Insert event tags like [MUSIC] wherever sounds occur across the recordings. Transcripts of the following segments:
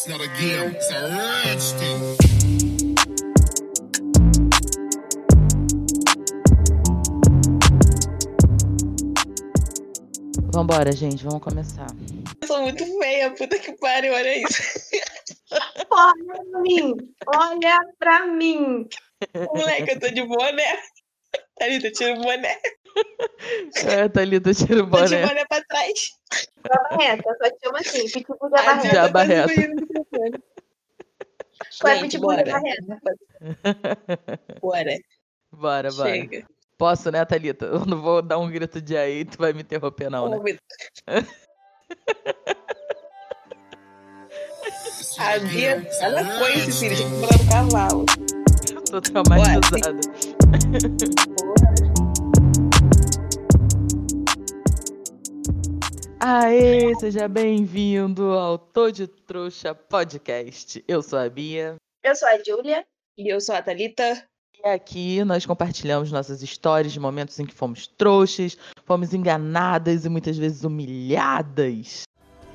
It's not a game, it's a rich thing. Vambora, gente, vamos começar. Eu sou muito feia, puta que pariu, olha isso. Olha pra mim! Olha pra mim! Moleque, eu tô de boné. Thalita, tira o boné. É, Thalita, tira o Tô de boné. boné pra trás. Jaba reta, só te chamo assim, pitbull de A aba Diana reta. Jaba tá quase reta. fugindo do microfone. Qual é pitbull de bora. Bora. Bora, bora. Chega. Posso, né, Thalita? Eu não vou dar um grito de aí, tu vai me interromper, não, né? A Bia, ela foi esse filho, tinha que botar no cavalo. Tô traumatizada. [LAUGHS] Aê, seja bem-vindo ao Tô de Trouxa Podcast. Eu sou a Bia Eu sou a Júlia. E eu sou a Thalita. e aqui nós compartilhamos nossas histórias de momentos em que fomos trouxas, fomos enganadas e muitas vezes humilhadas.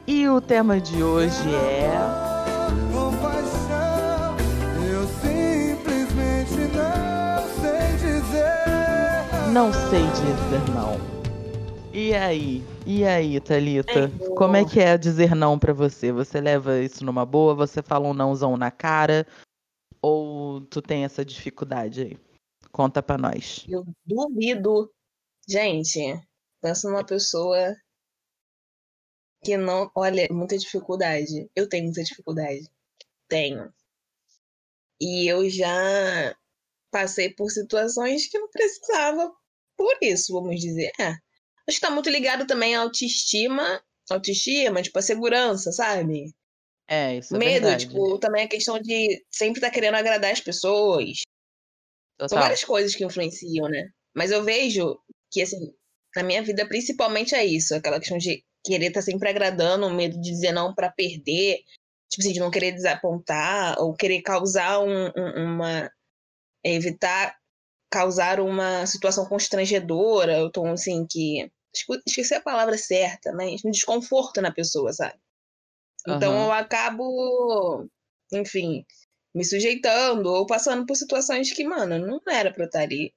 E o tema de hoje é. Com paixão, eu simplesmente não sei dizer. Não sei dizer não. E aí? E aí, Thalita? Como é que é dizer não pra você? Você leva isso numa boa? Você fala um nãozão na cara? Ou tu tem essa dificuldade aí? Conta pra nós. Eu duvido. Gente, pensa numa pessoa que não. Olha, muita dificuldade. Eu tenho muita dificuldade. Tenho. E eu já passei por situações que não precisava por isso, vamos dizer. É. Acho que tá muito ligado também à autoestima. Autoestima, tipo, a segurança, sabe? É, isso é Medo, verdade. tipo, também a questão de sempre estar querendo agradar as pessoas. São Total. várias coisas que influenciam, né? Mas eu vejo que, assim, na minha vida, principalmente é isso. Aquela questão de querer estar sempre agradando, medo de dizer não pra perder. Tipo assim, de não querer desapontar, ou querer causar um, um- uma... Evitar causar uma situação constrangedora, ou tom, assim, que... Esqueci a palavra certa, mas um desconforto na pessoa, sabe? Então Aham. eu acabo, enfim, me sujeitando ou passando por situações que, mano, não era pra eu estar ali.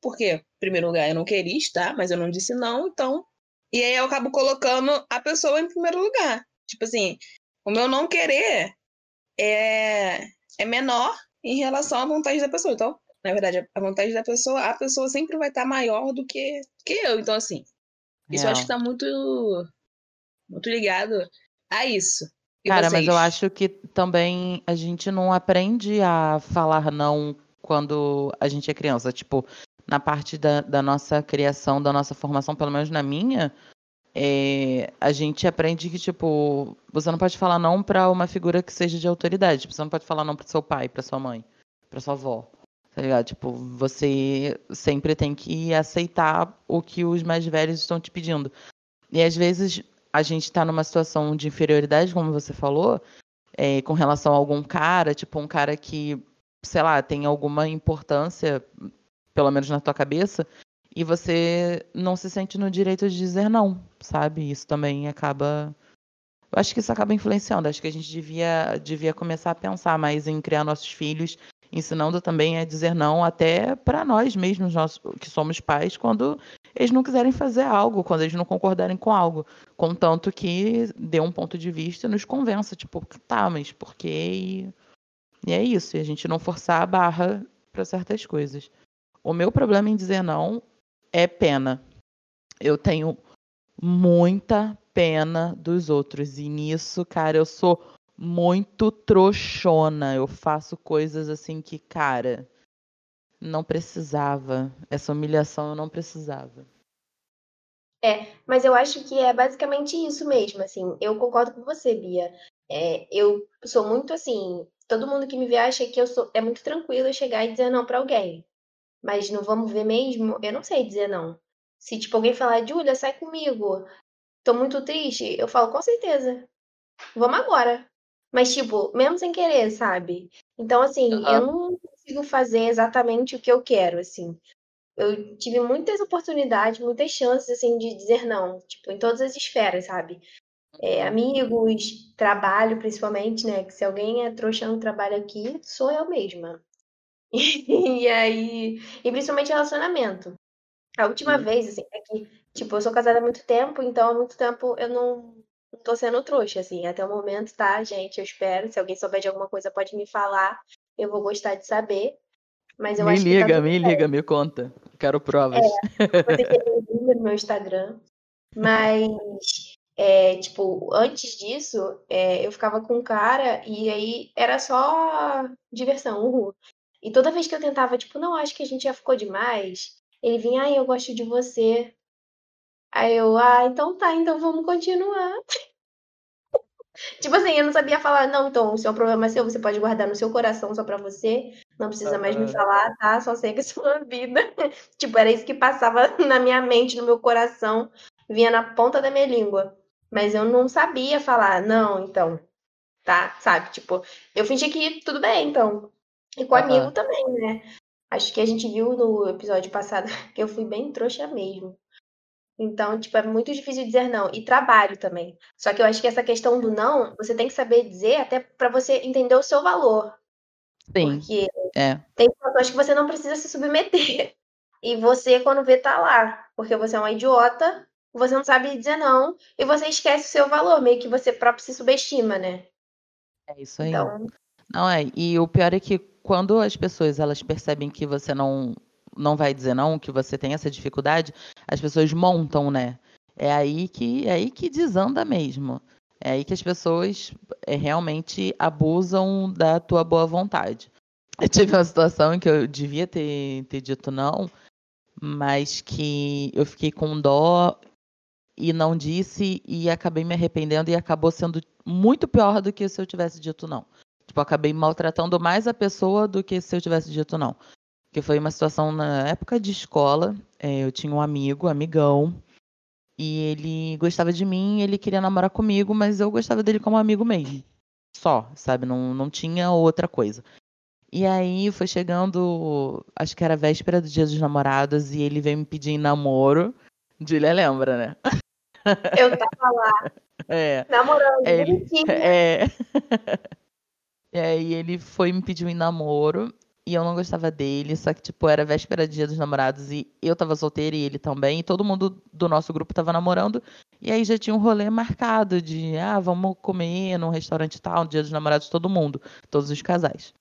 Porque, em primeiro lugar, eu não queria estar, mas eu não disse não, então. E aí eu acabo colocando a pessoa em primeiro lugar. Tipo assim, o meu não querer é, é menor em relação à vontade da pessoa. Então, na verdade, a vontade da pessoa, a pessoa sempre vai estar maior do que, que eu. Então, assim, isso eu acho que tá muito, muito ligado a isso. E Cara, mas eu vocês? acho que também a gente não aprende a falar não quando a gente é criança. Tipo, na parte da, da nossa criação, da nossa formação, pelo menos na minha, é, a gente aprende que, tipo, você não pode falar não pra uma figura que seja de autoridade. Tipo, você não pode falar não pro seu pai, pra sua mãe, pra sua avó. Tá ligado? Tipo, você sempre tem que aceitar o que os mais velhos estão te pedindo. E às vezes a gente tá numa situação de inferioridade, como você falou, é, com relação a algum cara, tipo um cara que, sei lá, tem alguma importância, pelo menos na tua cabeça, e você não se sente no direito de dizer não, sabe? Isso também acaba. Eu acho que isso acaba influenciando. Acho que a gente devia, devia começar a pensar mais em criar nossos filhos, ensinando também a dizer não até para nós mesmos, nós que somos pais, quando eles não quiserem fazer algo, quando eles não concordarem com algo. Contanto que dê um ponto de vista e nos convença, tipo, tá, mas por quê? E, é isso, e a gente não forçar a barra para certas coisas. O meu problema em dizer não é pena. Eu tenho muita pena dos outros, e nisso, cara, eu sou muito trouxona. Eu faço coisas assim que, cara, não precisava. Essa humilhação eu não precisava. É, mas eu acho que é basicamente isso mesmo, assim. Eu concordo com você, Bia. É, eu sou muito assim. Todo mundo que me vê acha que eu sou. É muito tranquilo eu chegar e dizer não pra alguém. Mas no vamos ver mesmo, eu não sei dizer não. Se, tipo, alguém falar, Júlia, sai comigo. Tô muito triste, eu falo, com certeza. Vamos agora. Mas, tipo, mesmo sem querer, sabe? Então, assim, Aham. eu não consigo fazer exatamente o que eu quero, assim. Eu tive muitas oportunidades, muitas chances, assim, de dizer não, tipo, em todas as esferas, sabe? É, amigos, trabalho, principalmente, né? Que se alguém é trouxa no trabalho aqui, sou eu mesma. [LAUGHS] E aí, e principalmente relacionamento. A última Hum. vez, assim, é que, tipo, eu sou casada há muito tempo, então há muito tempo eu não, não tô sendo trouxa, assim, até o momento, tá, gente? Eu espero. Se alguém souber de alguma coisa, pode me falar. Eu vou gostar de saber. Mas eu Me acho que tá liga, tudo me liga, me conta. Quero provas. Você tem [LAUGHS] o número no meu Instagram. Mas, é, tipo, antes disso, é, eu ficava com um cara e aí era só diversão, uhul. E toda vez que eu tentava, tipo, não, acho que a gente já ficou demais, ele vinha, ai, eu gosto de você. Aí eu, ah, então tá, então vamos continuar. [LAUGHS] Tipo assim, eu não sabia falar, não, então, o seu problema é seu, você pode guardar no seu coração só pra você, não precisa mais me falar, tá? Só segue a [LAUGHS] sua vida. Tipo, era isso que passava [LAUGHS] na minha mente, no meu coração, vinha na ponta da minha língua. Mas eu não sabia falar, não, então, tá? Sabe? Tipo, eu fingi que tudo bem, então. E com Aham. amigo também, né? Acho que a gente viu no episódio passado que eu fui bem trouxa mesmo. Então, tipo, é muito difícil dizer não. E trabalho também. Só que eu acho que essa questão do não, você tem que saber dizer até pra você entender o seu valor. Sim, Porque é. tem situações que você não precisa se submeter. [LAUGHS] E você, quando vê, tá lá. Porque você é uma idiota, você não sabe dizer não, e você esquece o seu valor. Meio que você próprio se subestima, né? É isso aí. Então, Não é, e o pior é que quando as pessoas elas percebem que você não não vai dizer não, que você tem essa dificuldade, as pessoas montam, né? É aí que é aí que desanda mesmo. É aí que as pessoas é, realmente abusam da tua boa vontade. [LAUGHS] Eu tive uma situação em que eu devia ter, ter dito não, mas que eu fiquei com dó e não disse e acabei me arrependendo e acabou sendo muito pior do que se eu tivesse dito não. Tipo, acabei maltratando mais a pessoa do que se eu tivesse dito não. Que foi uma situação na época de escola. é, eu tinha um amigo, amigão, e ele gostava de mim, ele queria namorar comigo, mas eu gostava dele como amigo mesmo. Só, sabe? Não, não tinha outra coisa. E aí foi chegando, acho que era véspera do dia dos namorados, e ele veio me pedir em namoro. Julia lembra, né? eu tava lá, [LAUGHS] É. namorando, ele-. [LAUGHS] É. [LAUGHS] E aí ele foi me pedir em namoro e eu não gostava dele, só que, tipo, era véspera do dia dos namorados e eu tava solteira e ele também, e todo mundo do nosso grupo tava namorando. E aí já tinha um rolê marcado de, ah, vamos comer num restaurante tal, no dia dos namorados, todo mundo, todos os casais.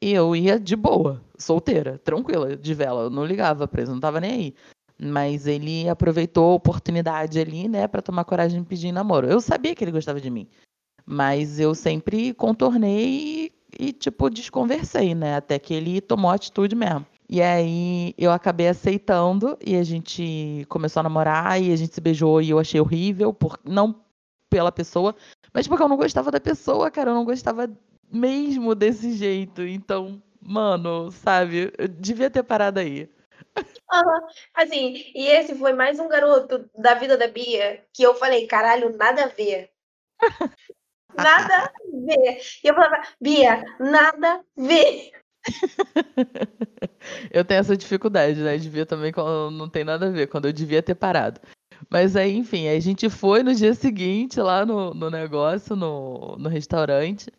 E eu ia de boa, solteira, tranquila, de vela, eu não ligava pra isso, não tava nem aí. Mas ele aproveitou a oportunidade ali, né, pra tomar coragem de pedir namoro. Eu sabia que ele gostava de mim. Mas eu sempre contornei e, tipo, desconversei, né? Até que ele tomou atitude mesmo. E aí eu acabei aceitando e a gente começou a namorar e a gente se beijou e eu achei horrível, por, não pela pessoa, mas porque eu não gostava da pessoa, cara. Eu não gostava mesmo desse jeito. Então, mano, sabe? Eu devia ter parado aí. Aham. Assim, e esse foi mais um garoto da vida da Bia que eu falei, caralho, nada a ver. [LAUGHS] Nada a ver. E eu falava, Bia, nada a ver. [LAUGHS] Eu tenho essa dificuldade, né? Devia também quando não tem nada a ver, quando eu devia ter parado. Mas aí, enfim, aí a gente foi no dia seguinte lá no, no negócio, no, no restaurante.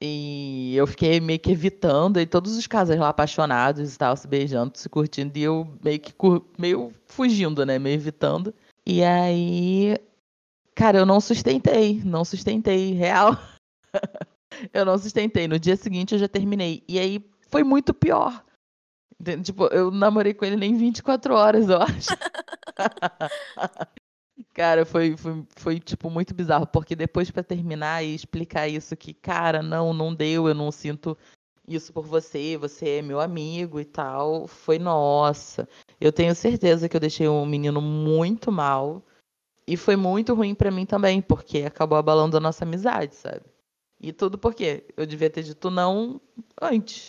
E eu fiquei meio que evitando, e todos os casais lá apaixonados e tal, se beijando, se curtindo, e eu meio que meio fugindo, né? Meio evitando. E aí, cara, eu não sustentei, não sustentei, real. [LAUGHS] eu não sustentei. No dia seguinte eu já terminei. E aí foi muito pior. Tipo, eu namorei com ele nem 24 horas, eu acho. [LAUGHS] Cara, foi, foi, foi, tipo, muito bizarro, porque depois pra terminar e explicar isso que, cara, não, não deu, eu não sinto isso por você, você é meu amigo e tal, foi nossa. Eu tenho certeza que eu deixei um menino muito mal e foi muito ruim pra mim também, porque acabou abalando a nossa amizade, sabe? E tudo porque eu devia ter dito não antes.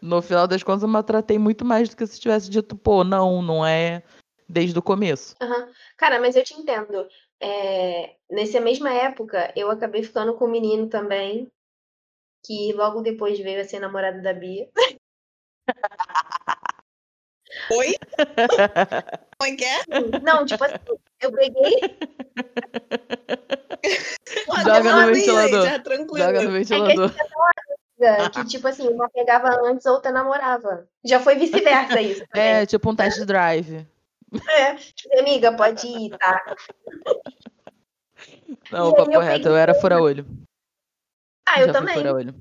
No final das contas, eu maltratei muito mais do que se tivesse dito, pô, não, não é desde o começo. Aham. Cara, mas eu te entendo. É, nessa mesma época, eu acabei ficando com um menino também, que logo depois veio a ser namorado da Bia. [LAUGHS] Oi? [LAUGHS] Como é que é? Não, tipo assim, eu peguei. [LAUGHS] Joga no ventilador. Já tranquilo. Joga no ventilador. amiga, [LAUGHS] que tipo assim, uma pegava antes, outra namorava. Já foi vice-versa isso. também. É, tipo um test drive. É. Tipo, amiga, pode ir, tá? Não, E o papo reto, peguei- eu era fura-olho. Ah, eu também. fura-olho.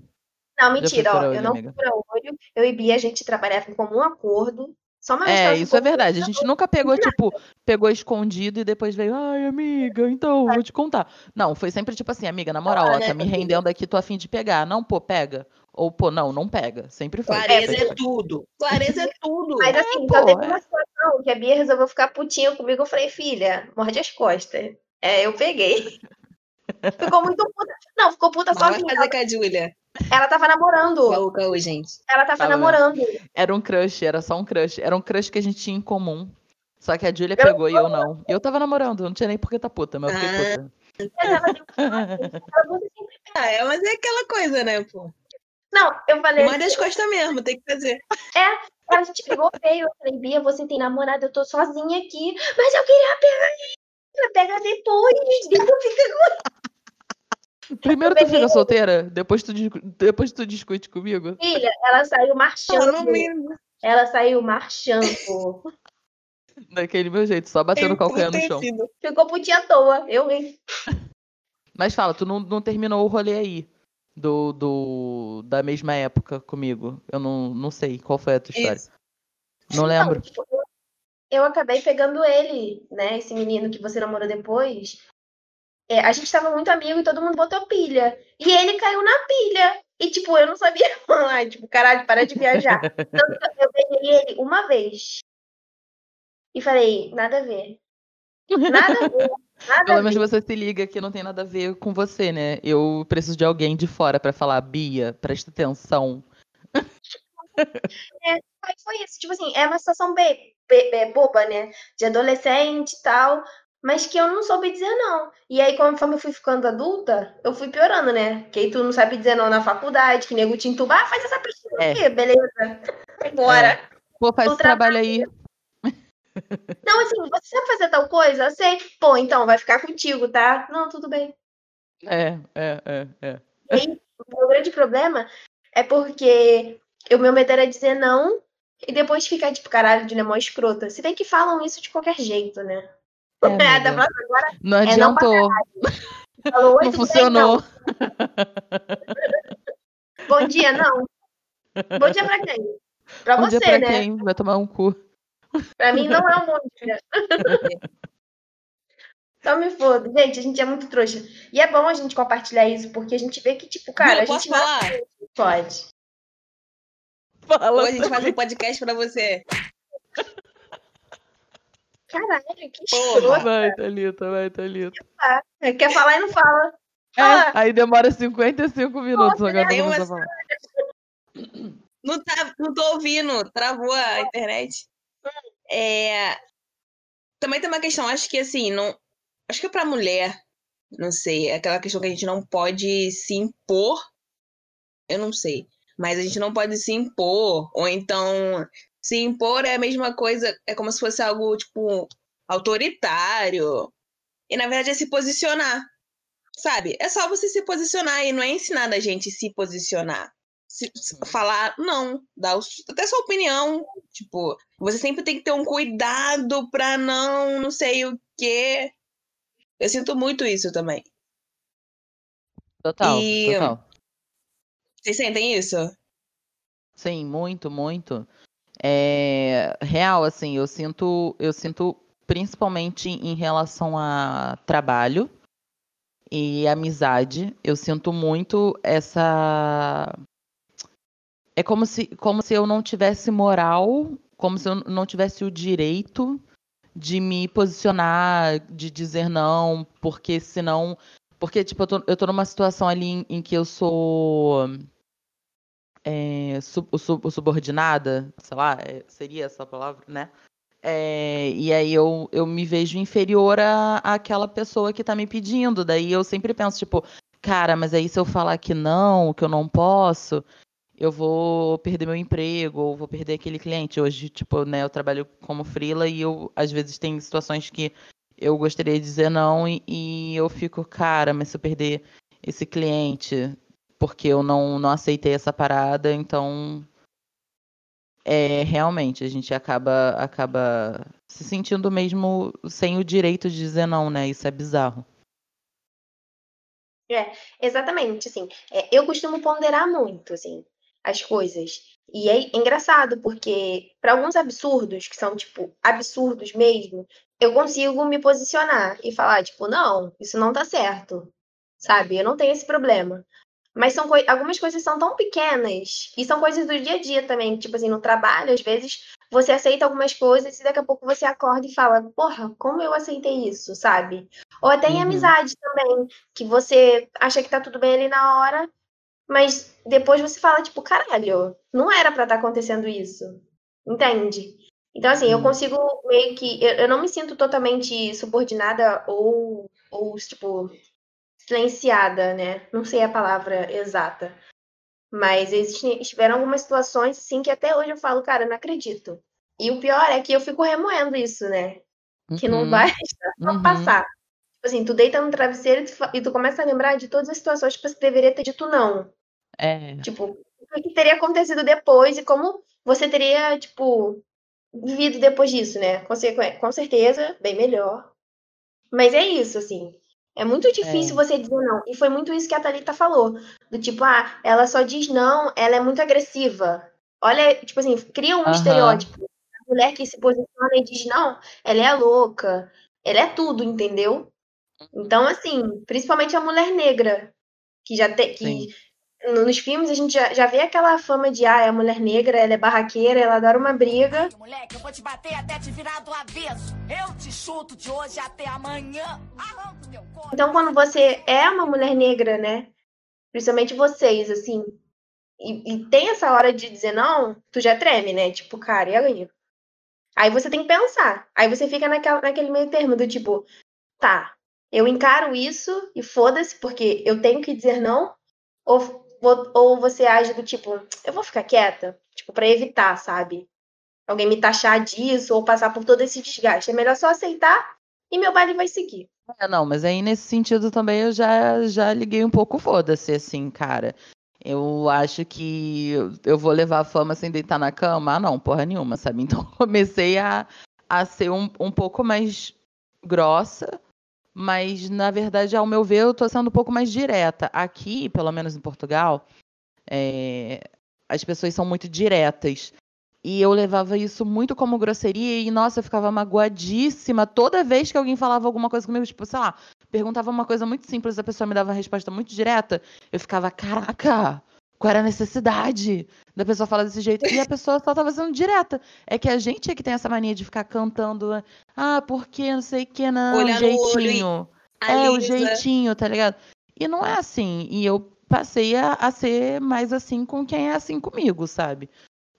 Não, mentira, ó. fura-olho, Eu não fui olho. Eu e Bia, a gente trabalhava em comum acordo. Só uma É, isso é verdade. A gente nunca pegou, tipo, pegou escondido e depois veio, ai, amiga, então, vou te contar. Não, foi sempre tipo assim, amiga, na moral, Ah, ó, né, tá me amiga? rendendo aqui, tô afim de pegar. Não, pô, pega. Ou, pô, não, não pega. Sempre foi. Clareza Sempre é foi. tudo. Clareza é [LAUGHS] tudo. Mas assim, pô, só teve é. uma situação que a Bia resolveu ficar putinha comigo. Eu falei, filha, morde as costas. É, eu peguei. [LAUGHS] Ficou muito puta. Não, ficou puta Mas vai fazer com a Júlia. Ela tava namorando. Caô, caô, gente. Ela tava namorando. Era um crush, era só um crush. Era um crush que a gente tinha em comum. Só que a Julia pegou e eu não. Eu tava namorando, não tinha nem por que tá puta, mas eu fiquei Ah. puta. Ela deu [LAUGHS] assim, Ah, é, mas é aquela coisa, né, pô? Não, eu falei. Manda as costas mesmo, tem que fazer. A gente pegou feio. Eu falei, Bia, você tem namorado, eu tô sozinha aqui. Mas eu queria pegar ele. Pega depois. Depois fica Primeiro tu fica solteira, depois tu, depois tu discute comigo. Filha, ela saiu marchando. Ela saiu marchando. [LAUGHS] Daquele meu jeito, só batendo calcanhar no chão. Ficou putinha à toa. Eu ri. [LAUGHS] Mas fala, tu não, não terminou o rolê aí. Do, do, da mesma época comigo. Eu não, não sei qual foi a tua história. Isso. Não lembro. Não, tipo, eu, eu acabei pegando ele, né? Esse menino que você namorou depois. É, a gente tava muito amigo e todo mundo botou pilha. E ele caiu na pilha. E, tipo, eu não sabia [LAUGHS] falar. Tipo, caralho, para de viajar. [LAUGHS] Que eu peguei ele uma vez. E falei, nada a ver. Nada a ver. Nada Pelo menos você se liga que não tem nada a ver com você, né? Eu preciso de alguém de fora pra falar, Bia, presta atenção. [LAUGHS] Aí foi isso. Tipo assim, é uma situação bem, bem- bem boba, né? De adolescente e tal. Mas que eu não soube dizer não. E aí, conforme eu fui ficando adulta, eu fui piorando, né? Que aí tu não sabe dizer não na faculdade, que nego te entuba, ah, faz essa pesquisa É. aqui, beleza. Bora. Pô, faz O esse trabalho aí. Não, assim, você sabe fazer tal coisa? Eu sei. Pô, então, vai ficar contigo, tá? Não, tudo bem. É, é, é, é. E aí, o meu grande problema é porque o meu medo era dizer não e depois ficar tipo, caralho, de mó escrota. Se bem que falam isso de qualquer jeito, né? É, É, da agora Não É, não adiantou, falou, oi, não bem, funcionou. não. [LAUGHS] Bom dia, não. Bom dia pra quem? Pra Bom você, dia pra né? quem? Vai tomar um cu. Pra mim não é um bom dia. Só [LAUGHS] me foda. Gente, a gente é muito trouxa. E é bom a gente compartilhar isso, porque a gente vê que, tipo, cara, Viu, a gente não falar? pode. Fala. Hoje a gente faz um podcast pra você. Caralho, que escroto. Vai, Thalita, vai, Thalita. Quer falar e não fala. É, Ah. aí demora 55 minutos Nossa, agora começar a falar. Não, tá, não tô ouvindo, travou a internet. É, Também tem uma questão, acho que assim, não. Acho que pra mulher, não sei, é aquela questão que a gente não pode se impor. Eu não sei. Mas a gente não pode se impor. Ou então, se impor é a mesma coisa, é como se fosse algo, tipo, autoritário. E na verdade é se posicionar. Sabe? É só você se posicionar e não é ensinar a gente se posicionar se- se- falar, não, dar o- até sua opinião. Tipo, você sempre tem que ter um cuidado pra não, não sei o quê. Eu sinto muito isso também. Total, E- total. Vocês sentem isso? Sim, muito, muito. É, real, assim, eu sinto, eu sinto principalmente em relação a trabalho e amizade, eu sinto muito essa. É como se, como se eu não tivesse moral, como se eu não tivesse o direito de me posicionar, de dizer não, porque senão. Porque, tipo, eu tô, eu tô numa situação ali em, em que eu sou é, sub- sub- subordinada, sei lá, é, seria essa palavra, né? É, e aí eu, eu me vejo inferior à àquela pessoa que tá me pedindo. Daí eu sempre penso, tipo, cara, mas aí se eu falar que não, que eu não posso, eu vou perder meu emprego, ou vou perder aquele cliente. Hoje, tipo, né, eu trabalho como freela e eu, às vezes, tem situações que eu gostaria de dizer não e, e eu fico, cara, mas se eu perder esse cliente porque eu não, não aceitei essa parada, então é realmente a gente acaba acaba se sentindo mesmo sem o direito de dizer não, né? Isso é bizarro. É, exatamente, assim, é, eu costumo ponderar muito, assim, as coisas. E é engraçado, porque para alguns absurdos, que são, tipo, absurdos mesmo, eu consigo me posicionar e falar, tipo, não, isso não tá certo, sabe? Eu não tenho esse problema. Mas são coi algumas coisas são tão pequenas e são coisas do dia a dia também. Tipo assim, no trabalho, às vezes você aceita algumas coisas e daqui a pouco você acorda e fala, porra, como eu aceitei isso, sabe? Ou até em Uhum. amizade também, que você acha que tá tudo bem ali na hora, mas depois você fala, tipo, caralho, não era pra estar acontecendo isso. Entende? Então, assim, eu consigo meio que. Eu, eu não me sinto totalmente subordinada ou, ou, tipo, silenciada, né? Não sei a palavra exata. Mas tiveram algumas situações, assim, que até hoje eu falo, cara, não acredito. E o pior é que eu fico remoendo isso, né? Que não Uhum, [LAUGHS] só uhum. passar. Tipo assim, tu deita no travesseiro e tu, e tu começa a lembrar de todas as situações que você deveria ter dito não. É, Tipo, o que teria acontecido depois e como você teria, tipo, vivido depois disso, né? Com, com certeza, bem melhor. Mas é isso, assim. É muito difícil É. você dizer não. E foi muito isso que a Thalita falou. Do tipo, ah, ela só diz não, ela é muito agressiva. Olha, tipo assim, cria um estereótipo. A mulher que se posiciona e diz não, ela é louca. Ela é tudo, entendeu? Então, assim, principalmente a mulher negra. Que já tem. sim. Que no- nos filmes a gente já, já vê aquela fama de ah, é a mulher negra, ela é barraqueira, ela adora uma briga. Moleque, eu vou te bater até te virar do avesso. Eu te chuto de hoje até amanhã. Então, quando você é uma mulher negra, né? Principalmente vocês, assim, e, e tem essa hora de dizer não, tu já treme, né? Tipo, cara, e aí? Aí você tem que pensar. Aí você fica naquela, naquele meio termo do tipo, tá, eu encaro isso e foda-se, porque eu tenho que dizer não, ou, ou, você age do tipo, eu vou ficar quieta, tipo, pra evitar, sabe? Alguém me taxar disso ou passar por todo esse desgaste. É melhor só aceitar e meu baile vai seguir. É, não, mas aí nesse sentido também eu já, já liguei um pouco foda-se, assim, cara. Eu acho que eu- vou levar a fama sem deitar na cama? Ah, não, porra nenhuma, sabe? [LAUGHS] Então comecei a, a ser um, um pouco mais grossa, mas na verdade, ao meu ver, eu tô sendo um pouco mais direta. Aqui, pelo menos em Portugal, é, as pessoas são muito diretas. E eu levava isso muito como grosseria e, nossa, eu ficava magoadíssima toda vez que alguém falava alguma coisa comigo, tipo, sei lá, perguntava uma coisa muito simples, a pessoa me dava uma resposta muito direta, eu ficava, caraca, qual era a necessidade da pessoa falar desse jeito? E a pessoa só tava sendo direta. É que a gente é que tem essa mania de ficar cantando, ah, porque não sei o que, não, Olhar jeitinho. É, o jeitinho, tá ligado? E não é assim. E eu passei a, a ser mais assim com quem é assim comigo, sabe?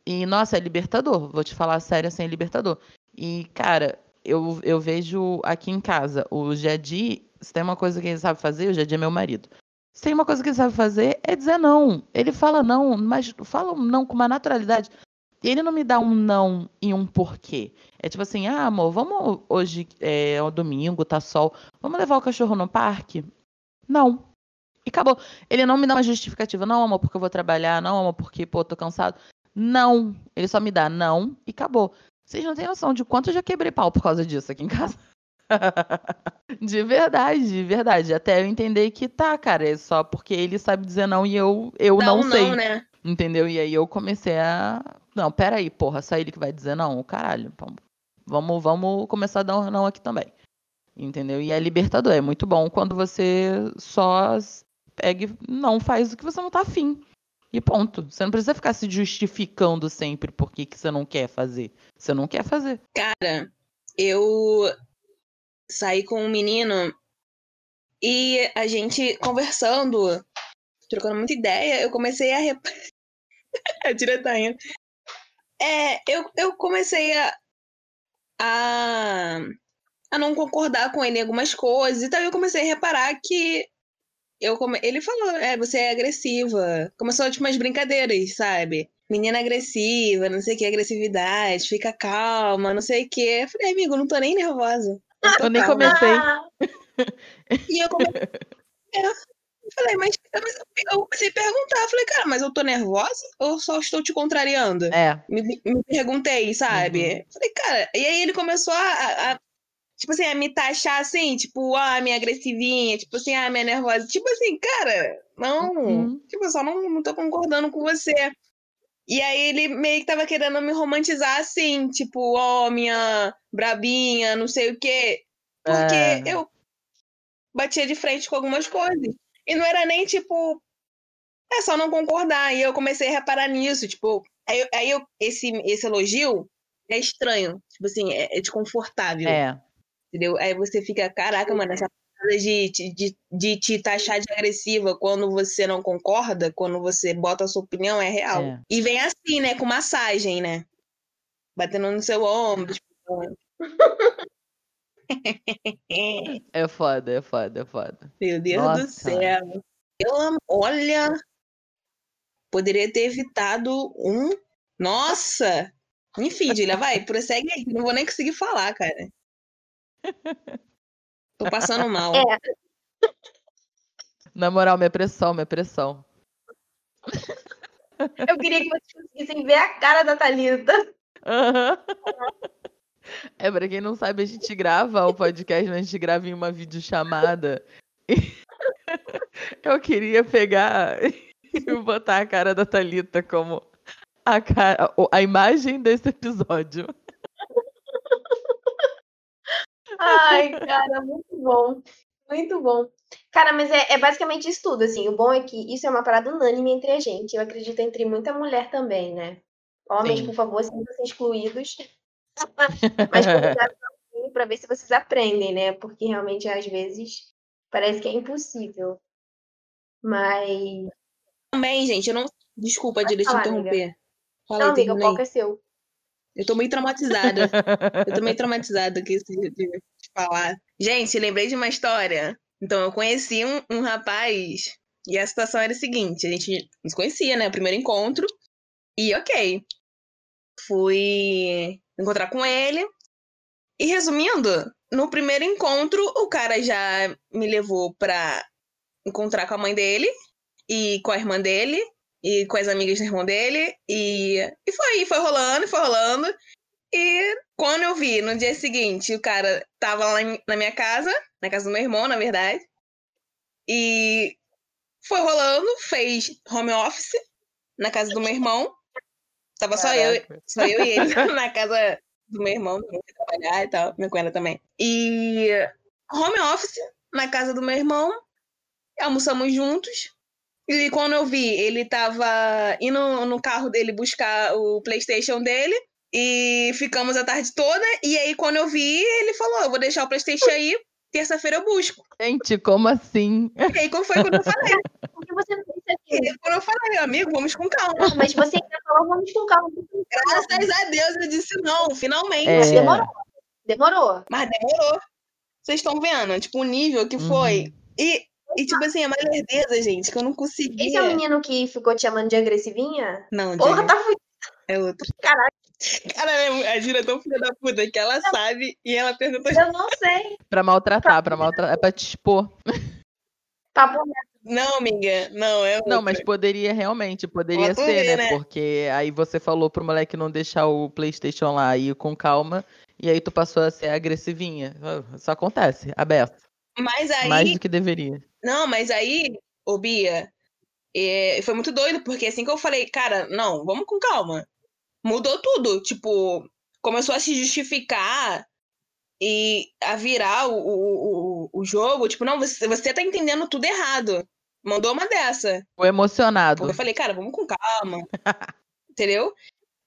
E, nossa, é libertador. Vou te falar sério, assim, é libertador. E, cara, eu, eu vejo aqui em casa, o Jadi, se tem uma coisa que ele sabe fazer, o Jadi é meu marido. Se tem uma coisa que ele sabe fazer, é dizer não. Ele fala não, mas fala um não com uma naturalidade. Ele não me dá um não e um porquê. É tipo assim, ah, amor, vamos hoje, é, é domingo, tá sol, vamos levar o cachorro no parque? Não. E acabou. Ele não me dá uma justificativa, não, amor, porque eu vou trabalhar, não, amor, porque, pô, tô cansado. Não. Ele só me dá não e acabou. Vocês não têm noção de quanto eu já quebrei pau por causa disso aqui em casa. [LAUGHS] de verdade, de verdade. Até eu entender que tá, cara, é só porque ele sabe dizer não e eu, eu não um sei. não, né? Entendeu? E aí eu comecei a. Não, peraí, porra, só ele que vai dizer não, caralho. vamos- Vamos, vamos começar a dar um não aqui também. Entendeu? E é libertador, é muito bom quando você só pega e não faz o que você não tá afim. E ponto. Você não precisa ficar se justificando sempre por que você não quer fazer. Você não quer fazer. Cara, eu saí com um menino e a gente conversando, trocando muita ideia, eu comecei a reparar. [LAUGHS] a direita tá. É, eu, eu comecei a, a, a não concordar com ele em algumas coisas, e tal, eu comecei a reparar que eu come... ele falou, é, você é agressiva. Começou tipo umas brincadeiras, sabe? Menina agressiva, não sei o que, agressividade, fica calma, não sei o que. Eu falei, amigo, não tô nem nervosa. Eu nem calma. comecei. Ah, [LAUGHS] E eu comecei. É. [LAUGHS] Eu falei, mas eu tô nervosa ou só estou te contrariando? É. Me, me perguntei, sabe? Uhum. Falei, cara, e aí ele começou a, a- a, tipo assim, a me taxar assim, tipo, ah, minha agressivinha, tipo assim, ah, minha nervosa. Tipo assim, cara, não, Uhum. tipo, eu só não, não tô concordando com você. E aí ele meio que tava querendo me romantizar assim, tipo, ó, minha brabinha, não sei o quê. Porque É. eu batia de frente com algumas coisas. E não era nem tipo. É só não concordar. E eu comecei a reparar nisso. Tipo, aí, aí eu, esse, esse elogio é estranho. Tipo assim, é, é desconfortável. É. Entendeu? Aí você fica, caraca, mano, essa parada de, de, de, te taxar de agressiva quando você não concorda, quando você bota a sua opinião, é real. É. E vem assim, né? Com massagem, né? Batendo no seu ombro. Tipo... [LAUGHS] É foda, é foda, é foda. Meu Deus Nossa. do céu. Eu, am- olha, poderia ter evitado um. Nossa! Enfim, Julia, vai, prossegue aí. Não vou nem conseguir falar, cara. [LAUGHS] Tô passando mal. É. Na moral, minha pressão, minha pressão. [LAUGHS] Eu queria que vocês conseguissem ver a cara da Thalita. Aham. É, pra quem não sabe, a gente grava o podcast, mas a gente grava em uma videochamada. [LAUGHS] Eu queria pegar e botar a cara da Thalita como a, cara, a imagem desse episódio. Ai, cara, muito bom. Muito bom. Cara, mas é, é basicamente isso tudo, assim. O bom é que isso é uma parada unânime entre a gente. Eu acredito entre muita mulher também, né? Homens, Sim. por favor, sintam-se excluídos. Mas para [LAUGHS] ver se vocês aprendem, né? Porque realmente, às vezes, parece que é impossível. Mas. Também, gente, eu não. Desculpa, Julia, te interromper. Fala Não, aí, amiga, o palco é seu. Eu tô meio traumatizada. Eu tô meio traumatizada aqui de, de falar. Gente, lembrei de uma história. Então, eu conheci um, um rapaz e a situação era a seguinte: a gente nos conhecia, né? Primeiro encontro. E ok. Fui encontrar com ele. E resumindo, no primeiro encontro, o cara já me levou pra encontrar com a mãe dele e com a irmã dele e com as amigas do irmão dele. E, e foi, foi rolando, foi rolando. E quando eu vi no dia seguinte, o cara tava lá na minha casa, na casa do meu irmão, na verdade. E foi rolando, fez home office na casa do meu irmão. Tava só eu, só eu e ele [LAUGHS] na casa do meu irmão, trabalhar e tal, minha cunhada também. E home office na casa do meu irmão, almoçamos juntos. E quando eu vi, ele tava indo no carro dele buscar o PlayStation dele. E ficamos a tarde toda. E aí, quando eu vi, ele falou: Eu vou deixar o PlayStation aí, terça-feira eu busco. Gente, como assim? E aí, quando foi quando eu falei? [LAUGHS] Você não disse aquilo? aí, quando eu falei, amigo, vamos com calma. Não, mas você ainda falou, vamos com calma. Graças a Deus eu disse não, finalmente. É. Demorou. Demorou. Mas demorou. Vocês estão vendo, tipo, o nível que foi. Uhum. E, e, tipo assim, é uma lerdeza, gente, que eu não conseguia. Esse é o menino que ficou te chamando de agressivinha? Não, Porra, tá fudido. é outro. Caralho. Cara, a Júlia é tão filha da puta que ela sabe e ela perguntou. Eu não sei. Pra maltratar, pra maltratar. É pra te expor. Papo Não, amiga, não, é Não, outra. mas poderia realmente, poderia tu ser, né? né? Porque aí você falou pro moleque não deixar o PlayStation lá e ir com calma, e aí tu passou a ser agressivinha. Isso acontece, aberto. Mas aí. Mais do que deveria. Não, mas aí, ô Bia, é, foi muito doido, porque assim que eu falei, cara, não, vamos com calma. Mudou tudo. Tipo, começou a se justificar e a virar o, o, o, o jogo. Tipo, não, você, você tá entendendo tudo errado. Mandou uma dessa. Ficou emocionado. Porque eu falei, cara, vamos com calma. Entendeu?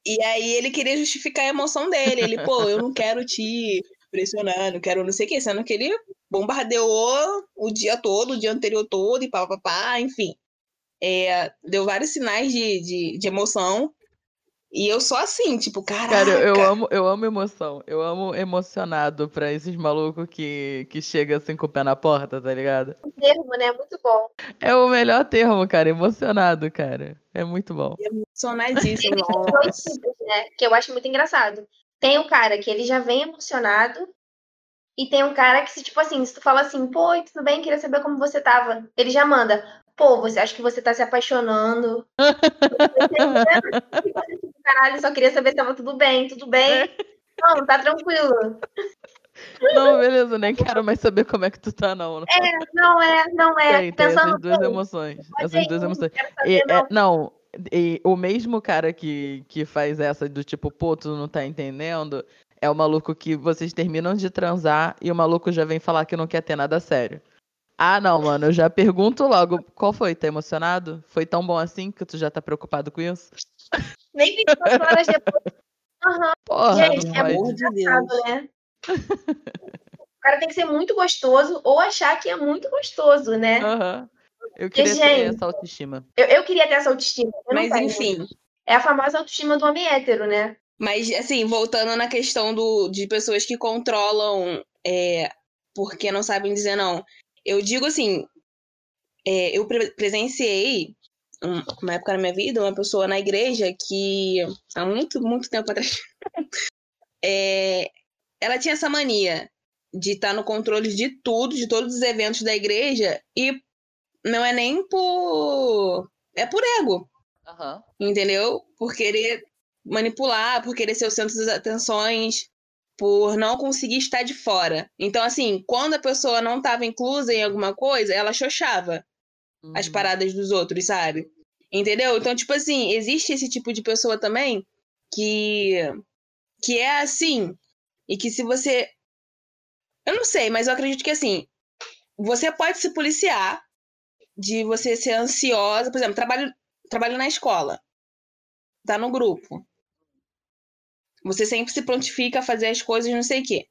E aí ele queria justificar a emoção dele. Ele, pô, eu não quero te pressionar, não quero não sei o que, sendo que ele bombardeou o dia todo, o dia anterior todo, e pá, pá, pá, enfim. É, deu vários sinais de, de, de emoção. E eu só assim, tipo, caraca. Cara, eu, eu amo, eu amo emoção. Eu amo emocionado pra esses malucos que, que chegam assim com o pé na porta, tá ligado? termo, né? Muito bom. É o melhor termo, cara. Emocionado, cara. É muito bom. Emocionadíssimo. Nossa. né? Que eu acho muito engraçado. Tem o cara que ele já vem emocionado. E tem um cara que, se, tipo assim, se tu fala assim, pô, tudo bem? Queria saber como você tava. Ele já manda, pô, você acha que você tá se apaixonando. Caralho, só queria saber se tava tudo bem, tudo bem. [LAUGHS] Não, tá tranquilo. Não, beleza, nem quero mais saber como é que tu tá, não. É, não é, não é. Tem, tem essas duas bem, emoções. pode Essas ir, duas não emoções. E, é, não. não, e o mesmo cara que, que faz essa do tipo, pô, tu não tá entendendo, é o maluco que vocês terminam de transar e o maluco já vem falar que não quer ter nada sério. Ah, não, mano, eu já pergunto logo, qual foi? Tá emocionado? Foi tão bom assim que tu já tá preocupado com isso? [LAUGHS] Nem 24 horas depois. Aham, Porra, Gente, é. Amor de Deus. sabe, né? O cara tem que ser muito gostoso ou achar que é muito gostoso, né? Aham. Eu queria ter gente, essa autoestima. Eu, eu queria ter essa autoestima. eu não Mas enfim. É a famosa autoestima do homem hétero, né? Mas, assim, voltando na questão do, de pessoas que controlam é, porque não sabem dizer não. Eu digo assim, é, eu pre- presenciei um- uma época na minha vida uma pessoa na igreja que há muito, muito tempo atrás [LAUGHS] é, ela tinha essa mania de estar no controle de tudo, de todos os eventos da igreja e não é nem por é por ego, Aham. entendeu? Por querer manipular, por querer ser o centro das atenções, por não conseguir estar de fora. Então, assim, quando a pessoa não estava inclusa em alguma coisa, ela xoxava as Uhum. paradas dos outros, sabe? Entendeu? Então, tipo assim, existe esse tipo de pessoa também que que é assim e que se você eu não sei, mas eu acredito que assim, você pode se policiar de você ser ansiosa, por exemplo, trabalho trabalho na escola. Tá no grupo. Você sempre se prontifica a fazer as coisas, não sei o quê.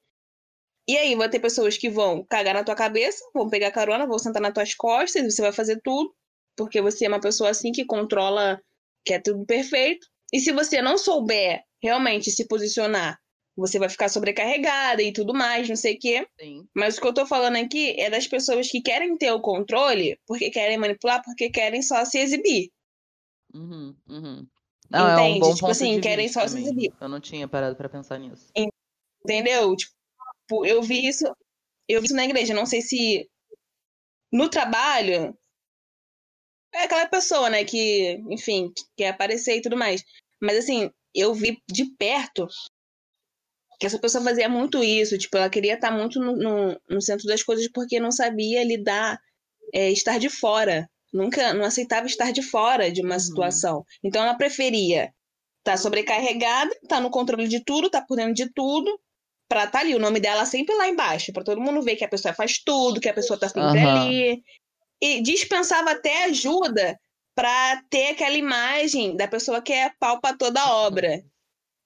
E aí vai ter pessoas que vão cagar na tua cabeça, vão pegar carona, vão sentar nas tuas costas, você vai fazer tudo, porque você é uma pessoa assim que controla, que é tudo perfeito. E se você não souber realmente se posicionar, você vai ficar sobrecarregada e tudo mais, não sei o quê. Sim. Mas o que eu tô falando aqui é das pessoas que querem ter o controle, porque querem manipular, porque querem só se exibir. Uhum, uhum. Não, é um Entende? bom Tipo ponto assim, querem só se exibir. Eu não tinha parado pra pensar nisso. Entendeu? Tipo, eu vi isso, eu vi isso na igreja. Não sei se no trabalho é aquela pessoa, né, que, enfim, que quer aparecer e tudo mais. Mas assim, eu vi de perto que essa pessoa fazia muito isso. Tipo, ela queria estar muito no, no, no centro das coisas porque não sabia lidar, é, estar de fora. Nunca, não aceitava estar de fora de uma Uhum. situação. Então ela preferia estar sobrecarregada, estar no controle de tudo, estar por dentro de tudo, pra estar ali. O nome dela sempre lá embaixo, pra todo mundo ver que a pessoa faz tudo, que a pessoa tá sempre Aham. ali. E dispensava até ajuda pra ter aquela imagem da pessoa que é pau pra toda a obra.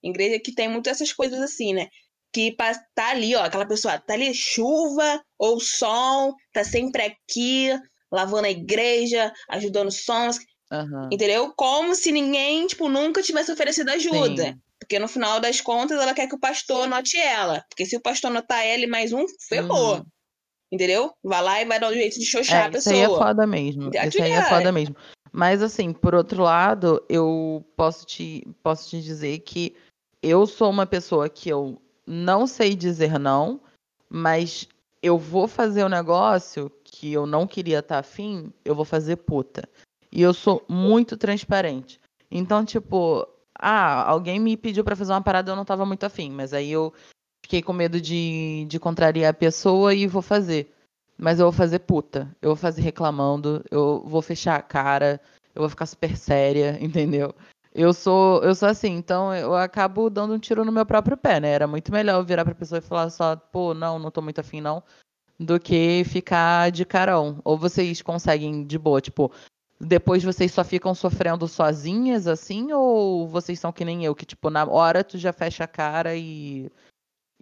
Igreja que tem muito essas coisas assim, né? Que tá ali, ó, aquela pessoa tá ali chuva ou sol, tá sempre aqui, lavando a igreja, ajudando sons, Aham. entendeu? Como se ninguém, tipo, nunca tivesse oferecido ajuda. Sim. Porque no final das contas ela quer que o pastor note ela. Porque se o pastor notar ela e mais um, ferrou. Uhum. Entendeu? Vai lá e vai dar um jeito de xoxar a É, isso pessoa. aí é foda mesmo. Isso aí é foda mesmo. Mas assim, por outro lado, eu posso te, posso te dizer que eu sou uma pessoa que eu não sei dizer não, mas eu vou fazer o negócio que eu não queria estar afim, eu vou fazer puta. E eu sou muito transparente. Então, tipo, ah, alguém me pediu pra fazer uma parada, eu não tava muito afim, mas aí eu fiquei com medo de, de contrariar a pessoa e vou fazer. Mas eu vou fazer puta. Eu vou fazer reclamando, eu vou fechar a cara, eu vou ficar super séria, [LAUGHS] entendeu? Eu sou, eu sou assim, então eu acabo dando um tiro no meu próprio pé, né? Era muito melhor eu virar pra pessoa e falar só, pô, não, não tô muito afim, não, do que ficar de carão. Ou vocês conseguem de boa, tipo, depois vocês só ficam sofrendo sozinhas, assim, ou vocês são que nem eu, que, tipo, na hora tu já fecha a cara e.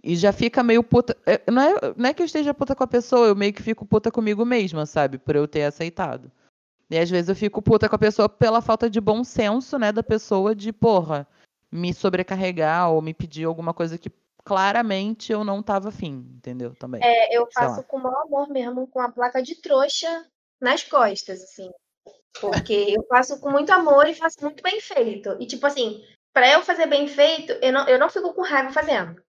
E já fica meio puta. é, Não é, não é que eu esteja puta com a pessoa, eu meio que fico puta comigo mesma, sabe? Por eu ter aceitado. E às vezes eu fico puta com a pessoa pela falta de bom senso, né, da pessoa de, porra, me sobrecarregar ou me pedir alguma coisa que claramente eu não tava afim, entendeu? Também. É, eu faço com o maior amor mesmo, com a placa de trouxa nas costas, assim. Porque [LAUGHS] eu faço com muito amor e faço muito bem feito. E, tipo assim, pra eu fazer bem feito, eu não, eu não fico com raiva fazendo.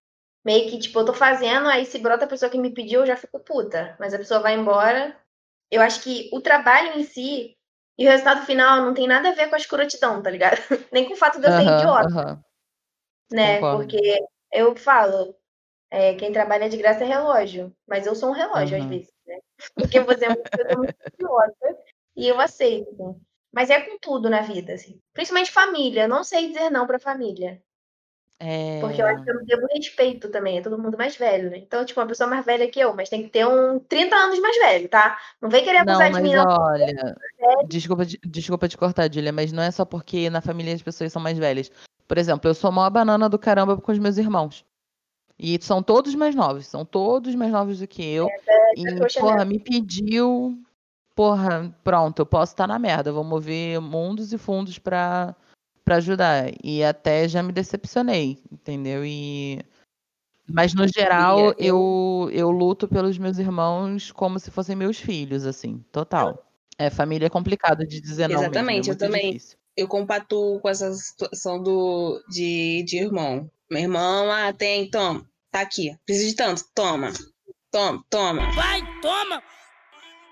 Meio que, tipo, eu tô fazendo, aí se brota a pessoa que me pediu, eu já fico puta. Mas a pessoa vai embora. Eu acho que o trabalho em si, E o resultado final não tem nada a ver com a escrotidão, tá ligado? [LAUGHS] Nem com o fato de eu ser Aham, idiota, aham. né? concordo. Porque eu falo, é, quem trabalha de graça é relógio, mas eu sou um relógio às Aham. vezes, né? Porque você é uma coisa muito idiota e eu aceito. Mas é com tudo na vida, assim. Principalmente família. Eu não sei dizer não pra família. É... Porque eu acho que eu não devo respeito também. É todo mundo mais velho, né? Então, tipo, uma pessoa mais velha que eu, mas tem que ter um 30 anos mais velho, tá? Não vem querer Não, abusar de mas mim, não. olha, desculpa, de- desculpa te cortar, Julia, mas não é só porque na família as pessoas são mais velhas. Por exemplo, eu sou a maior banana do caramba com os meus irmãos. E são todos mais novos, são todos mais novos do que eu. E, trouxa porra, me pediu. Porra, pronto, eu posso estar na merda. eu Vou mover mundos e fundos pra, pra ajudar. E até já me decepcionei, entendeu? E. Mas no geral, Bia, eu, eu luto pelos meus irmãos como se fossem meus filhos, assim, total. É, família é complicado de dizer não mesmo, é Exatamente, eu muito também. difícil. Eu compatuo com essa situação do, de, de irmão. Meu irmão, ah, tem, toma, tá aqui. Precisa de tanto, toma. Toma, toma. Vai, toma!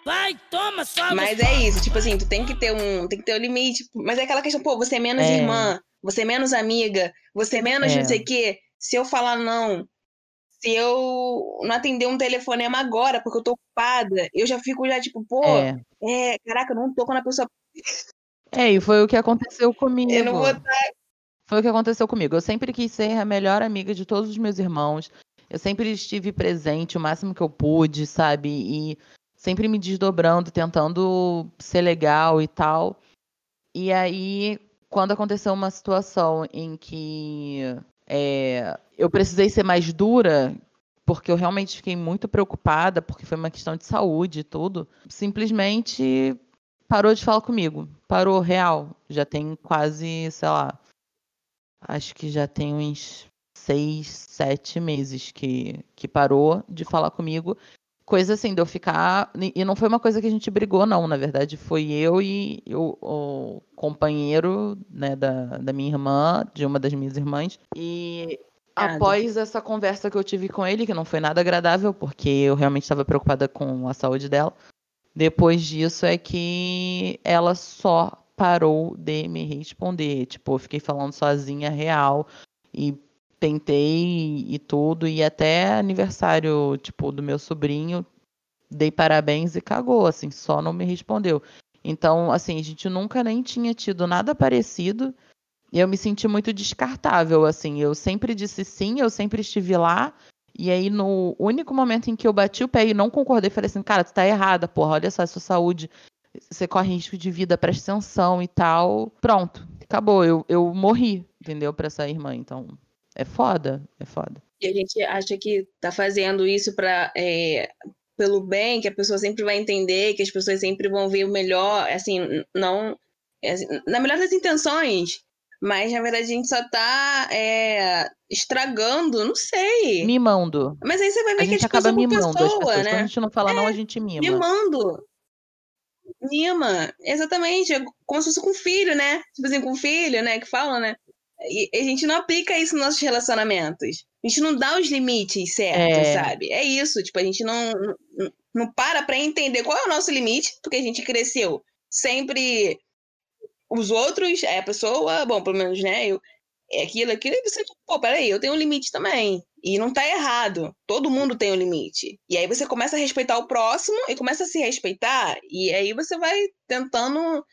Vai, toma, só Mas é isso, tipo assim, tu tem que ter um, tem que ter um limite. Mas é aquela questão, pô, você é menos É. irmã, você é menos amiga, você é menos É. não sei o quê. Se eu falar não, se eu não atender um telefonema agora porque eu tô ocupada, eu já fico já tipo, pô, É. é, caraca, eu não tô quando a pessoa. É, e foi o que aconteceu comigo. Eu não vou Foi o que aconteceu comigo. Eu sempre quis ser a melhor amiga de todos os meus irmãos. Eu sempre estive presente o máximo que eu pude, sabe? E sempre me desdobrando, tentando ser legal e tal. E aí, quando aconteceu uma situação em que é, eu precisei ser mais dura, porque eu realmente fiquei muito preocupada, porque foi uma questão de saúde e tudo, simplesmente parou de falar comigo. Parou, real. Já tem quase, sei lá, acho que já tem uns seis, sete meses que, que parou de falar comigo. Coisa assim, de eu ficar. E não foi uma coisa que a gente brigou, não. Na verdade, foi eu e o, o companheiro né, da, da minha irmã, de uma das minhas irmãs. E Nada. após essa conversa que eu tive com ele, que não foi nada agradável, porque eu realmente estava preocupada com a saúde dela. Depois disso é que ela só parou de me responder. Tipo, eu fiquei falando sozinha, real. E tentei e tudo. E até aniversário, tipo, do meu sobrinho, dei parabéns e cagou, assim, só não me respondeu. Então, assim, a gente nunca nem tinha tido nada parecido. E eu me senti muito descartável, assim. Eu sempre disse sim, eu sempre estive lá. E aí, no único momento em que eu bati o pé e não concordei, falei assim, cara, tu tá errada, porra, olha só, a sua saúde, você corre risco de vida, presta atenção e tal. Pronto, acabou, eu, eu morri, entendeu, pra essa irmã, então é foda, é foda. E a gente acha que tá fazendo isso para pelo bem, que a pessoa sempre vai entender, que as pessoas sempre vão ver o melhor, assim, não. é, assim, na melhor das intenções, mas na verdade a gente só tá é, estragando, não sei. Mimando. Mas aí você vai A ver que gente as acaba mimando as pessoa, pessoas. né? Quando a gente não fala não, a gente mima. Mimando. Mima, exatamente. É como se fosse com filho, né? Tipo assim, com filho, né? Que falam, né? E a gente não aplica isso nos nossos relacionamentos. A gente não dá os limites certos, É. sabe? É isso. Tipo, a gente não, não, não para pra entender qual é o nosso limite, porque a gente cresceu sempre os outros, é a pessoa, bom, pelo menos, né? Eu, é aquilo, aquilo, e você, pô, peraí, eu tenho um limite também. E não tá errado. Todo mundo tem um limite. E aí você começa a respeitar o próximo e começa a se respeitar. E aí você vai tentando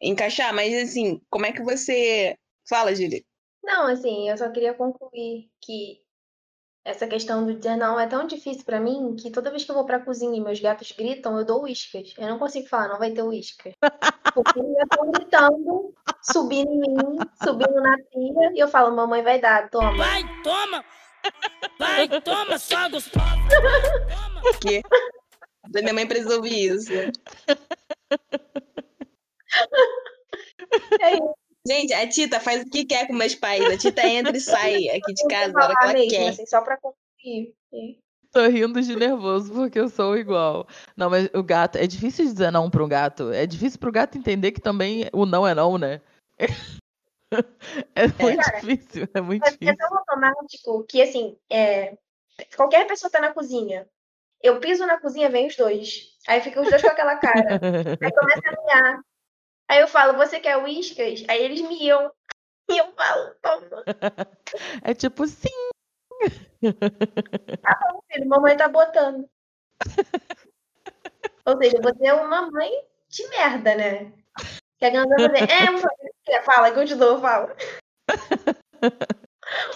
encaixar. Mas assim, como é que você. Fala, Julie. Não, assim, eu só queria concluir que essa questão do dizer não é tão difícil pra mim que toda vez que eu vou pra cozinha e meus gatos gritam, eu dou uíscas. Eu não consigo falar, não vai ter uísca. Porque eles estão gritando, subindo em mim, subindo na pia, e eu falo, mamãe vai dar, toma. Vai, toma! Vai, toma, só gostosa! Toma! Porque minha mãe precisa ouvir isso. [LAUGHS] É isso. Gente, a Tita faz o que quer com meus pais. A Tita entra e sai aqui de casa na hora que ela mesmo, quer. assim, só pra concluir. E- Tô rindo de nervoso porque eu sou igual. Não, mas o gato. É difícil dizer não pra um gato. É difícil pro gato entender que também o não é não, né? [LAUGHS] É muito Cara, difícil. É muito é difícil. tão automático que, assim, é, qualquer pessoa tá na cozinha. Eu piso na cozinha, vem os dois. Aí ficam os dois com aquela cara. Aí começa a miar. Aí eu falo, você quer uíscas? Aí eles me iam. [LAUGHS] E eu falo, toma. É tipo, sim. Filho, mamãe tá botando. [LAUGHS] Ou seja, você é uma mãe de merda, né? Quer ganhar fazer. É, um- fala, continua, fala. [LAUGHS]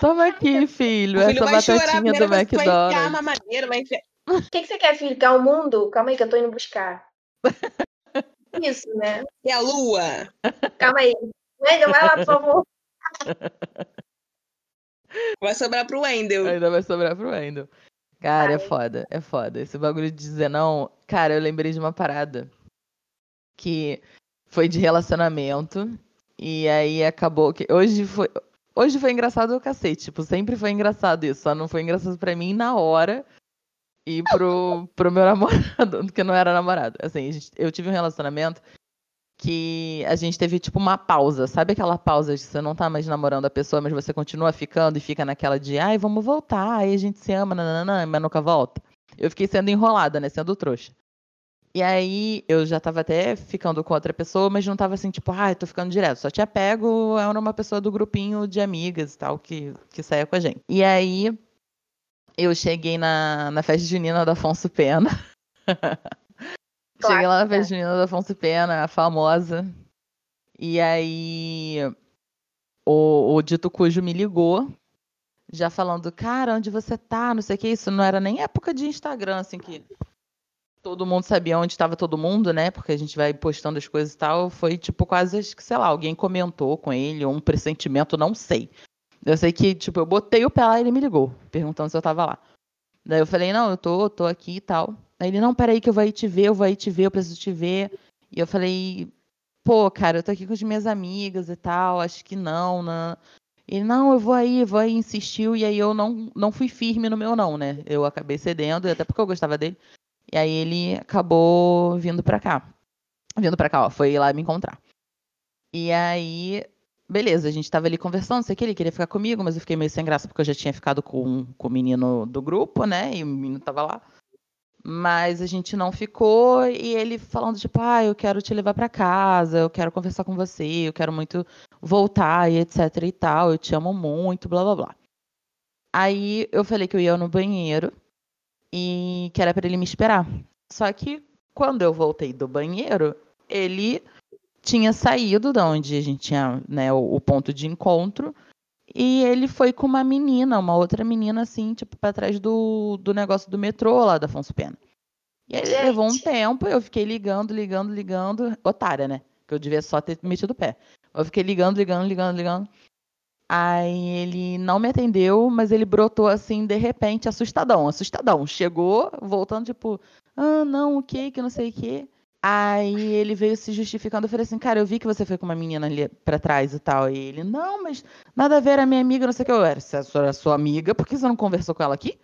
Toma aqui, filho, O filho essa vai chorar, a batatinha do que vai a McDonald's. vai. O que, que você quer, filho? Quer o mundo? Calma aí que eu tô indo buscar. Isso, né? E a lua? Calma aí. Wendel, vai lá, por favor. Vai sobrar pro Wendel. Ainda vai sobrar pro Wendel. Cara, é Ai. foda, é foda. Esse bagulho de dizer não. Cara, eu lembrei de uma parada que foi de relacionamento. E aí acabou que. Hoje foi. Hoje foi engraçado o cacete. Tipo, sempre foi engraçado isso. Só não foi engraçado pra mim na hora. E pro, pro meu [LAUGHS] namorado, que não era namorado. Assim, gente- eu tive um relacionamento que a gente teve tipo uma pausa. Sabe aquela pausa de você não tá mais namorando a pessoa, mas você continua ficando e fica naquela de ai, vamos voltar, aí a gente se ama, nananã, mas nunca volta. Eu fiquei sendo enrolada, né? Sendo trouxa. E aí eu já tava até ficando com outra pessoa, mas não tava assim, tipo, ai, tô ficando direto. Só tinha pego, era uma pessoa do grupinho de amigas e tal, que, que saía com a gente. E aí eu cheguei na, na festa junina da Afonso Pena. [LAUGHS] Cheguei lá na festa junina da Afonso Pena, a famosa. E aí o, o dito cujo me ligou, já falando, cara, onde você tá? Não sei o que. Isso não era nem época de Instagram, assim, que todo mundo sabia onde estava todo mundo, né? Porque a gente vai postando as coisas e tal. Foi tipo quase, sei lá, alguém comentou com ele, ou um pressentimento, não sei. Eu sei que, tipo, eu botei o pé lá e ele me ligou, perguntando se eu tava lá. Daí eu falei, não, eu tô, tô aqui e tal. Aí ele, não, peraí que eu vou aí te ver, eu vou aí te ver, eu preciso te ver. E eu falei, pô, cara, eu tô aqui com as minhas amigas e tal, acho que não, né? Ele, não, eu vou aí, vou aí, insistiu, e aí eu não, não fui firme no meu não, né? Eu acabei cedendo, até porque eu gostava dele. E aí ele acabou vindo pra cá. Vindo pra cá, ó, foi lá me encontrar. E aí, beleza, a gente tava ali conversando, sei que, ele queria ficar comigo, mas eu fiquei meio sem graça porque eu já tinha ficado com, com o menino do grupo, né? E o menino tava lá. Mas a gente não ficou e ele falando, tipo, ah, eu quero te levar pra casa, eu quero conversar com você, eu quero muito voltar e etc e tal, eu te amo muito, blá blá blá. Aí eu falei que eu ia no banheiro e que era pra ele me esperar. Só que quando eu voltei do banheiro, ele tinha saído da onde a gente tinha né, o, o ponto de encontro e ele foi com uma menina, uma outra menina, assim, tipo, pra trás do, do negócio do metrô lá da Afonso Pena. E aí Gente. levou um tempo, eu fiquei ligando, ligando, ligando. Otária, né? Que eu devia só ter metido o pé. Eu fiquei ligando, ligando, ligando, ligando. Aí ele não me atendeu, mas ele brotou assim, de repente, assustadão, assustadão. Chegou, voltando, tipo, ah, não, o que, que não sei o que. Aí ele veio se justificando, eu falei assim, cara, eu vi que você foi com uma menina ali pra trás e tal. E ele, não, mas nada a ver, era minha amiga, não sei o que. Eu era, se a sua amiga, por que você não conversou com ela aqui?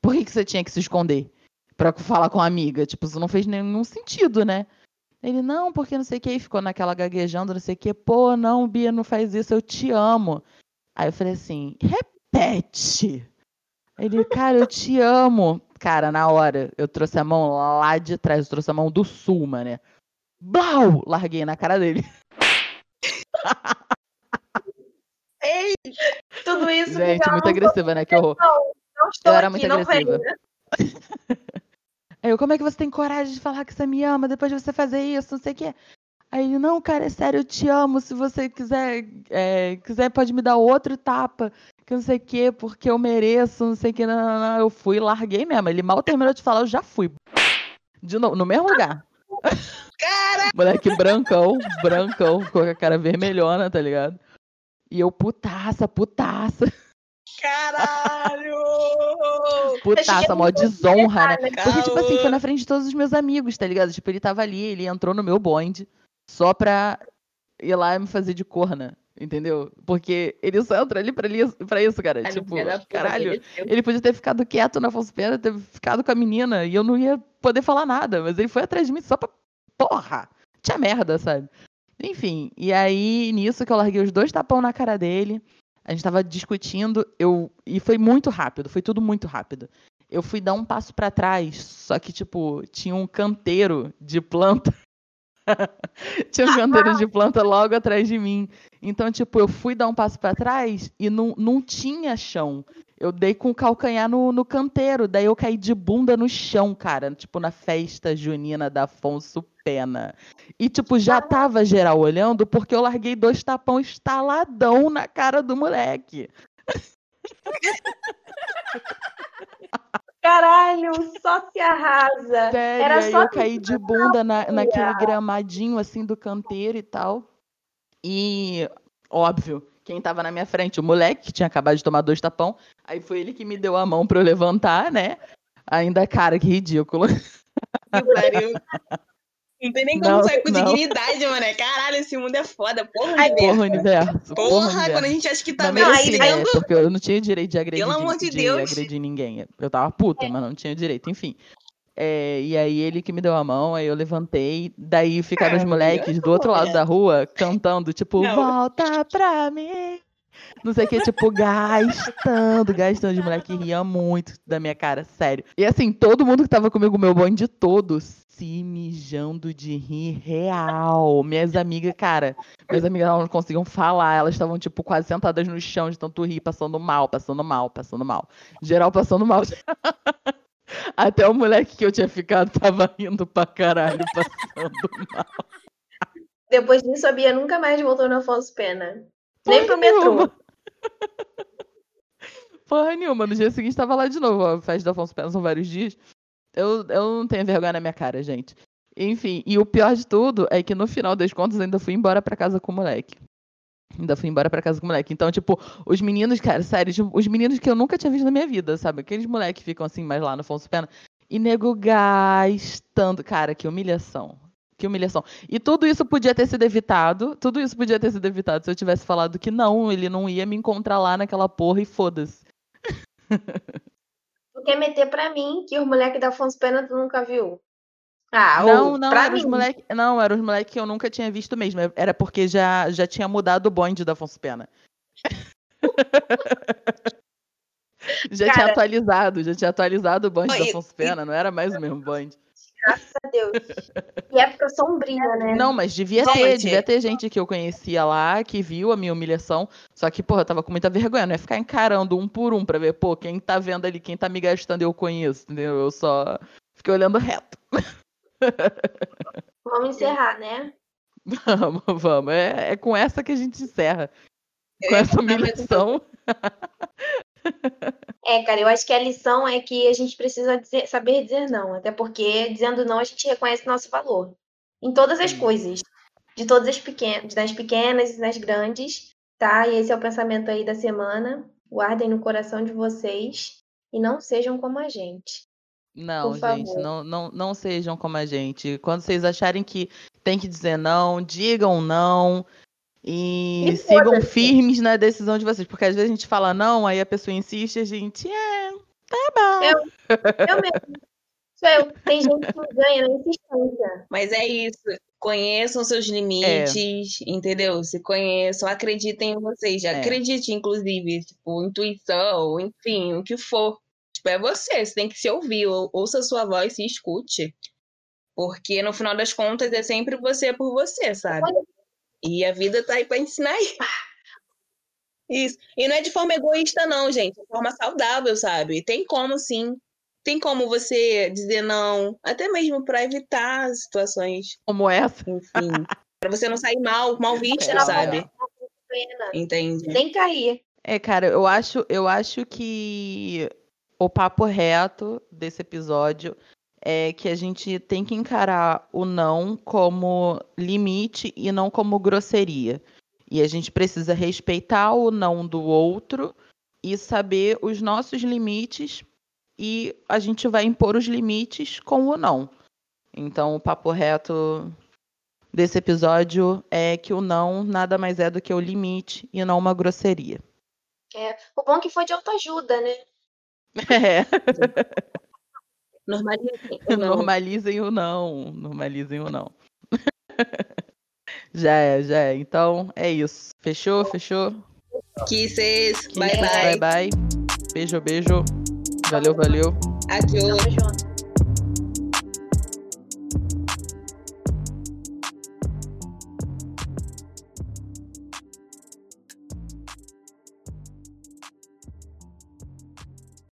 Por que, que você tinha que se esconder pra falar com a amiga? Tipo, isso não fez nenhum sentido, né? Ele, não, porque não sei o que, e ficou naquela gaguejando, não sei o que. Pô, não, Bia, não faz isso, eu te amo. Aí eu falei assim, repete. Ele, cara, eu te amo. Cara, na hora, eu trouxe a mão lá de trás, eu trouxe a mão do sul, mané. Blau! Larguei na cara dele. [LAUGHS] Ei, Tudo isso Gente, muito não agressiva, né? Que horror. Não estou Eu era aqui, muito não agressiva. [LAUGHS] eu, como é que você tem coragem de falar que você me ama depois de você fazer isso, não sei o quê? Aí ele, não, cara, é sério, eu te amo. Se você quiser, é, quiser pode me dar outro tapa, que não sei o quê, porque eu mereço, não sei o quê. Não, não, não. Eu fui e larguei mesmo. Ele mal terminou de falar, eu já fui. De novo, no mesmo lugar. cara! [LAUGHS] Moleque brancão, brancão, ficou com a cara vermelhona, tá ligado? E eu, putaça, putaça, Caralho! putaça, mó desonra, né? Porque, tipo assim, foi na frente de todos os meus amigos, tá ligado? Tipo, ele tava ali, ele entrou no meu bonde só pra ir lá e me fazer de corna, entendeu? Porque ele só entra ali pra, li- pra isso, cara. Ai, tipo, caralho. mereceu. Ele podia ter ficado quieto na Afonso Pena, ter ficado com a menina e eu não ia poder falar nada, mas ele foi atrás de mim só pra. Porra! Tinha merda, sabe? Enfim, e aí nisso que eu larguei os dois tapão na cara dele. A gente tava discutindo, eu e foi muito rápido, foi tudo muito rápido. Eu fui dar um passo pra trás, só que tipo, tinha um canteiro de planta [LAUGHS] tinha um canteiro de planta logo atrás de mim. Então, tipo, eu fui dar um passo pra trás e não, não tinha chão. Eu dei com o calcanhar no, no canteiro, daí eu caí de bunda no chão, cara. Tipo, na festa junina da Afonso Pena. E, tipo, já tava geral olhando porque eu larguei dois tapão estaladão na cara do moleque. [LAUGHS] Caralho, só se arrasa. Sério, Era só eu caí de bunda na, naquele gramadinho assim do canteiro e tal. E, óbvio, quem tava na minha frente, o moleque, que tinha acabado de tomar dois tapão. Aí foi ele que me deu a mão pra eu levantar, né? Ainda, cara, que ridículo. Que pariu. [LAUGHS] Não tem nem como Não, sair com não. dignidade, mano. Caralho, esse mundo é foda. Porra, Ai, universo. Porra, universo. Porra, universo. quando a gente acha que tá Não bem mereci, né? Porque eu não tinha direito de agredir, Pelo amor de de Deus. É. agredir ninguém. Eu tava puta, mas não tinha direito. Enfim. É, e aí ele que me deu a mão, aí eu levantei. Daí ficaram os Ah, moleques do outro lado [LAUGHS] da rua cantando, tipo, Não. volta pra mim. Não sei o que, tipo, gastando, gastando. Os moleques riam muito da minha cara, sério. E assim, todo mundo que tava comigo, meu bonde todos, se mijando de rir real. Minhas amigas, cara, minhas amigas não conseguiam falar, elas estavam, tipo, quase sentadas no chão de tanto rir, passando mal, passando mal, passando mal. Geral passando mal. [LAUGHS] Até o moleque que eu tinha ficado tava rindo pra caralho, passando mal. Depois disso, a Bia nunca mais voltou no Afonso Pena. Nem pro metrô. nenhuma. [LAUGHS] Porra nenhuma. No dia seguinte tava lá de novo. A festa do Afonso Pena são vários dias. Eu, eu não tenho vergonha na minha cara, gente. Enfim, e o pior de tudo é que no final das contas ainda fui embora pra casa com o moleque. Ainda fui embora pra casa com o moleque. Então, tipo, os meninos, cara, sério, tipo, os meninos que eu nunca tinha visto na minha vida, sabe? Aqueles moleques que ficam assim mais lá no Afonso Pena. E nego gastando. Cara, que humilhação. Que humilhação. E tudo isso podia ter sido evitado. Tudo isso podia ter sido evitado se eu tivesse falado que não, ele não ia me encontrar lá naquela porra e foda-se. [LAUGHS] Tu quer meter pra mim que os moleques da Afonso Pena tu nunca viu? Ah, não, não, pra eram os mim. moleques. Não, eram os moleques que eu nunca tinha visto mesmo. Era porque já, já tinha mudado o bonde da Afonso Pena. [LAUGHS] já tinha Cara. atualizado, já tinha atualizado o bonde da Afonso Pena, não era mais o mesmo bonde. Graças a Deus. E época sombria, né? Não, mas devia ter, devia ter gente que eu conhecia lá, que viu a minha humilhação. Só que, porra, eu tava com muita vergonha, não ia ficar encarando um por um pra ver, pô, quem tá vendo ali, quem tá me gastando eu conheço, entendeu? Eu só fiquei olhando reto. [LAUGHS] Vamos encerrar, né? Vamos, vamos. É, é com essa que a gente encerra. Com essa humilhação. [LAUGHS] [LAUGHS] É, cara, eu acho que a lição é que a gente precisa dizer- saber dizer não. Até porque, dizendo não, a gente reconhece nosso valor. Em todas as coisas. De todas as pequenas, das pequenas e das grandes, tá? E esse é o pensamento aí da semana. Guardem no coração de vocês e não sejam como a gente. Não, Por gente, não, não, não sejam como a gente. Quando vocês acharem que tem que dizer não, digam não. E E sigam firmes na decisão de vocês. Porque às vezes a gente fala não, aí a pessoa insiste e a gente, é, tá bom. Eu- Eu mesmo. Sou eu. Tem gente que ganha na insistência. Mas é isso. Conheçam seus limites, entendeu? Se conheçam, acreditem em vocês. É. Acredite, inclusive, tipo, intuição, enfim, o que for. Tipo, é você, você tem que se ouvir, ou- ouça a sua voz, se escute. Porque no final das contas é sempre você por você, sabe? E a vida tá aí pra ensinar isso. Isso. E não é de forma egoísta, não, gente. É de forma saudável, sabe? Tem como, sim. Tem como você dizer não, até mesmo pra evitar situações Como essa. enfim. [LAUGHS] pra você não sair mal, mal vista, É. sabe? Pena. Entende? Nem cair. É, cara, eu acho, eu acho que o papo reto desse episódio é que a gente tem que encarar o não como limite e não como grosseria. E a gente precisa respeitar o não do outro e saber os nossos limites e a gente vai impor os limites com o não. Então, o papo reto desse episódio é que o não nada mais é do que o limite e não uma grosseria. É. O bom é que foi de autoajuda, né? [LAUGHS] É, [LAUGHS] [LAUGHS] Normalizem. ou não. normalizem o não. Normalizem o não. já é, já é. Então, é isso. Fechou? Fechou? Kisses. Bye, Bye, bye. bye. Beijo, beijo. Valeu, valeu. Adiós. Tamo junto.